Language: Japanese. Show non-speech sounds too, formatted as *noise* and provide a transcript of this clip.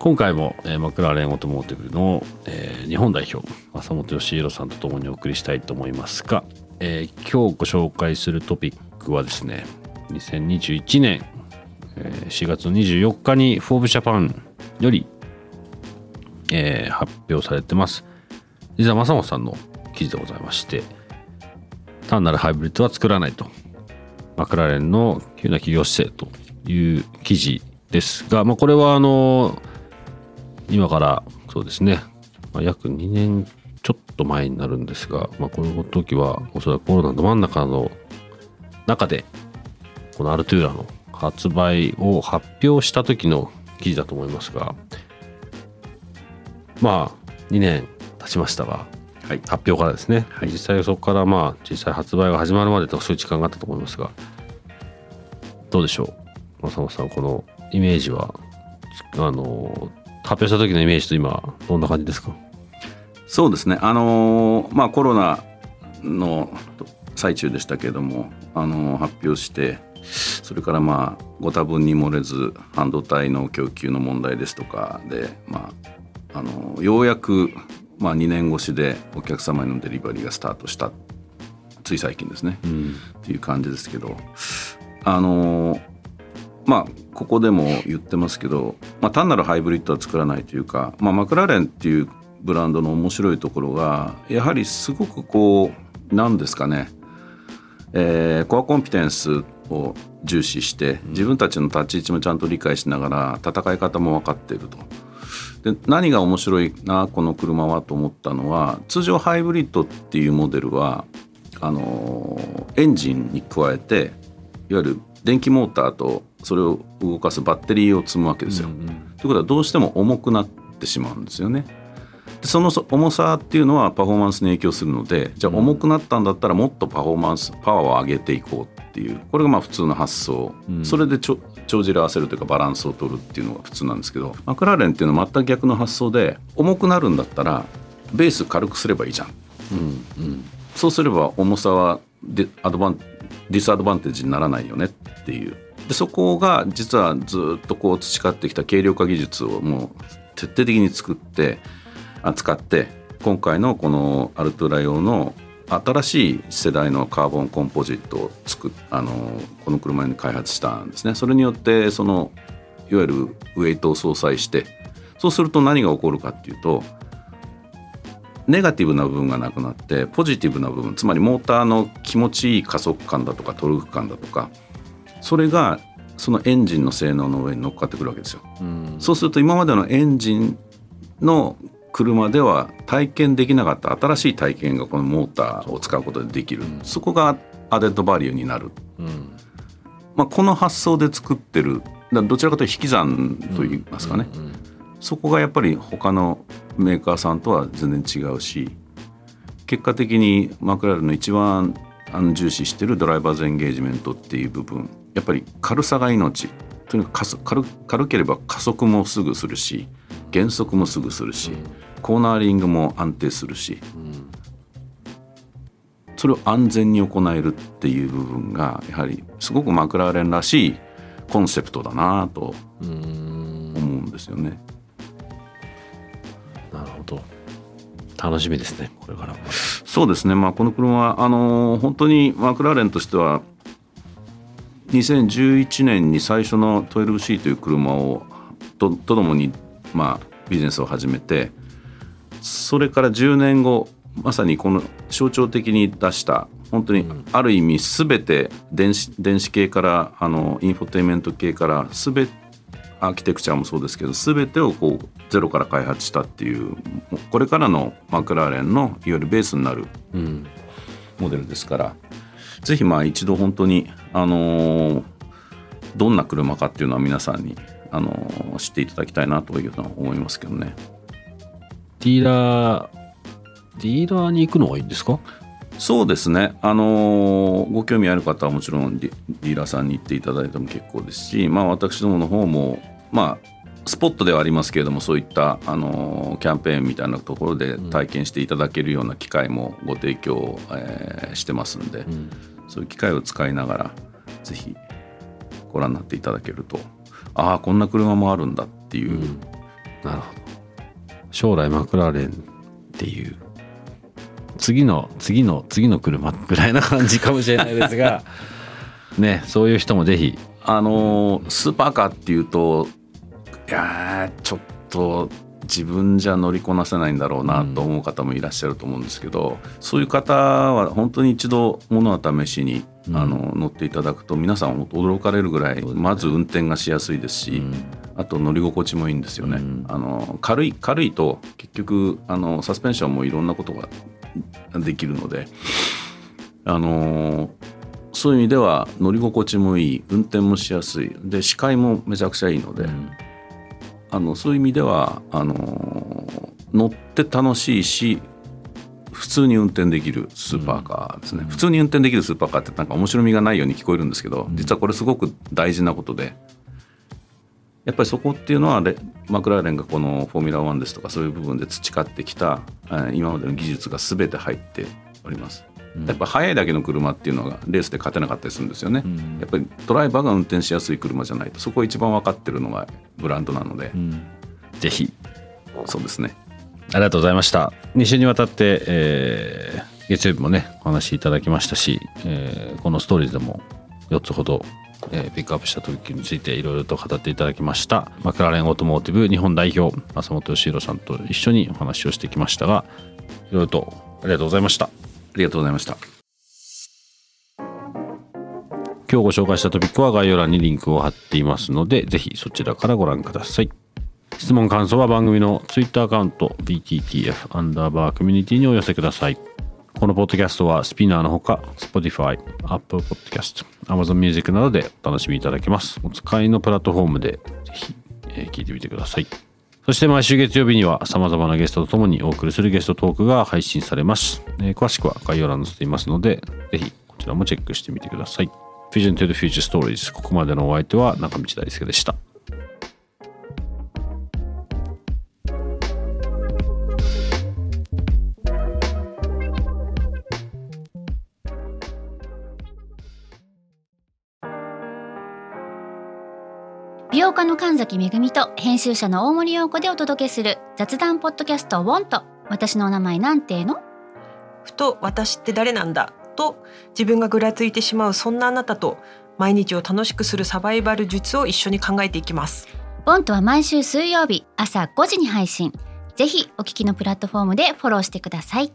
今回も、えー、マクラーレンオートモーティブの、えー、日本代表浅本義弘さんとともにお送りしたいと思いますが、えー、今日ご紹介するトピックはですね2021年4月24日にフォーブジャパンより、えー、発表されてます。実は正本さんの記事でございまして、単なるハイブリッドは作らないと。マクラーレンの急な企業姿勢という記事ですが、まあ、これはあの、今からそうですね、まあ、約2年ちょっと前になるんですが、まあ、この時はおそらくコロナど真ん中の中でこのアルトゥーラの発売を発表した時の記事だと思いますがまあ2年経ちましたが、はい、発表からですね、はい、実際そこからまあ実際発売が始まるまでとそういう時間があったと思いますがどうでしょう？正本さんこのイメージはあの発表した時のイメージと今どんな感じですか？そうですね。あのまあコロナの最中でしたけれどもあの発表してそれからまあご多分に漏れず半導体の供給の問題ですとかで、まあ、あのようやくまあ2年越しでお客様へのデリバリーがスタートしたつい最近ですね、うん、っていう感じですけどあのまあここでも言ってますけど、まあ、単なるハイブリッドは作らないというか、まあ、マクラーレンっていうブランドの面白いところがやはりすごくこう何ですかね、えー、コアコンピテンスを重視して自分たちの立ち位置もちゃんと理解しながら戦い方も分かっていると。で何が面白いなこの車はと思ったのは通常ハイブリッドっていうモデルはあのエンジンに加えていわゆる電気モーターとそれを動かすバッテリーを積むわけですよ。と、うん、いうことはどうしても重くなってしまうんですよね。でその重さっていうのはパフォーマンスに影響するのでじゃあ重くなったんだったらもっとパフォーマンスパワーを上げていこうっていうこれがまあ普通の発想、うん、それでちょ帳尻合わせるというかバランスを取るっていうのが普通なんですけどマクラーレンっていうのは全く逆の発想で重くなるんだったらベース軽くすればいいじゃん、うんうん、そうすれば重さはデアドバンディスアドバンテージにならないよねっていうでそこが実はずっとこう培ってきた軽量化技術をもう徹底的に作って使って今回のこのアルトラ用の新しい世代のカーボンコンポジットを作あのこの車に開発したんですね。それによってそのいわゆるウェイトを相殺してそうすると何が起こるかっていうとネガティブな部分がなくなってポジティブな部分つまりモーターの気持ちいい加速感だとかトルク感だとかそれがそのエンジンの性能の上に乗っかってくるわけですよ。うそうすると今までのエンジンの車では体験できなかった新しい体験がこのモーターを使うことでできる、うん、そこがアデッドバリューになる、うん、まあ、この発想で作ってる。どちらかというと引き算といいますかね、うんうんうん、そこがやっぱり他のメーカーさんとは全然違うし結果的にマクラーレンの一番重視してるドライバーズエンゲージメントっていう部分やっぱり軽さが命。とにかく軽軽ければ加速もすぐするし減速もすぐするし、コーナーリングも安定するし、それを安全に行えるっていう部分がやはりすごくマクラーレンらしいコンセプトだなと思うんですよね。なるほど。楽しみですねこれからそうですね。まあこの車はあの本当にマクラーレンとしては2011年に最初の 12C という車をとともにまあビジネスを始めてそれから10年後まさにこの象徴的に出した本当にある意味全て電子電子系からあのインフォテインメント系から全てアーキテクチャもそうですけど全てをこうゼロから開発したっていうこれからのマクラーレンのいわゆるベースになるモデルですから、うん、ぜひまあ一度本当にあのー、どんな車かっていうのは皆さんにあのー、知っていただきたいなというのは思いますけどね。ディーラーディーラーに行くのがいいんですか？そうですね、あのー、ご興味ある方はもちろんディーラーさんに行っていただいても結構ですし、まあ、私どもの方も、まあ、スポットではありますけれどもそういった、あのー、キャンペーンみたいなところで体験していただけるような機会もご提供、えー、してますんで、うん、そういう機会を使いながらぜひご覧になっていただけるとああこんな車もあるんだっていう、うん、なるほど。将来マクラーレンっていう次の次の次の車ぐらいな感じかもしれないですが *laughs* ねそういう人もぜひ。あのスーパーカーっていうといやちょっと自分じゃ乗りこなせないんだろうなと思う方もいらっしゃると思うんですけど、うん、そういう方は本当に一度物は試しに、うん、あの乗っていただくと皆さん驚かれるぐらいまず運転がしやすいですし、うん、あと乗り心地もいいんですよね。あの軽い軽いと結局あのサスペンションもいろんなことができるので、あのー、そういう意味では乗り心地もいい運転もしやすい。で視界もめちゃくちゃいいので、うん、あのそういう意味ではあのー、乗って楽しいし普通に運転できるスーパーカーですね、うん、普通に運転できるスーパーカーってなんか面白みがないように聞こえるんですけど、実はこれすごく大事なことでやっぱりそこっていうのはマクラーレンがこのフォーミュラー1ですとかそういう部分で培ってきた今までの技術が全て入っております。やっぱ速いだけの車っていうのがレースで勝てなかったりするんですよね、うん、やっぱりドライバーが運転しやすい車じゃないとそこを一番分かってるのがブランドなので、うん、ぜひ。そうですね。ありがとうございました。2週にわたって、えー、月曜日もねお話しいただきましたし、えー、このストーリーズでも4つほどえー、ピックアップしたトピについていろいろと語っていただきました。マクラーレンオートモーティブ日本代表浅本義弘さんと一緒にお話をしてきましたがいろいろとありがとうございましたありがとうございました今日ご紹介したトピックは概要欄にリンクを貼っていますのでぜひそちらからご覧ください質問感想は番組の Twitter アカウント BTTF アンダーバーコミュニティにお寄せくださいこのポッドキャストはスピナーのほか Spotify、Apple Podcast、Amazon Music などでお楽しみいただけます。お使いのプラットフォームでぜひ、え、聞いてみてください。そして毎週月曜日には様々なゲストとともにお送りするゲストトークが配信されます。えー、詳しくは概要欄に載せていますので、ぜひこちらもチェックしてみてください。Vision to the Future Stories ここまでのお相手は中道大輔でした。業家の神崎恵と編集者の大森洋子でお届けする雑談ポッドキャスト「ウォンと私の名前なんての?」ふと私って誰なんだ？と自分がぐらついてしまうそんなあなたと毎日を楽しくするサバイバル術を一緒に考えていきます。ボントは毎週水曜日朝5時に配信。ぜひお聞きのプラットフォームでフォローしてください。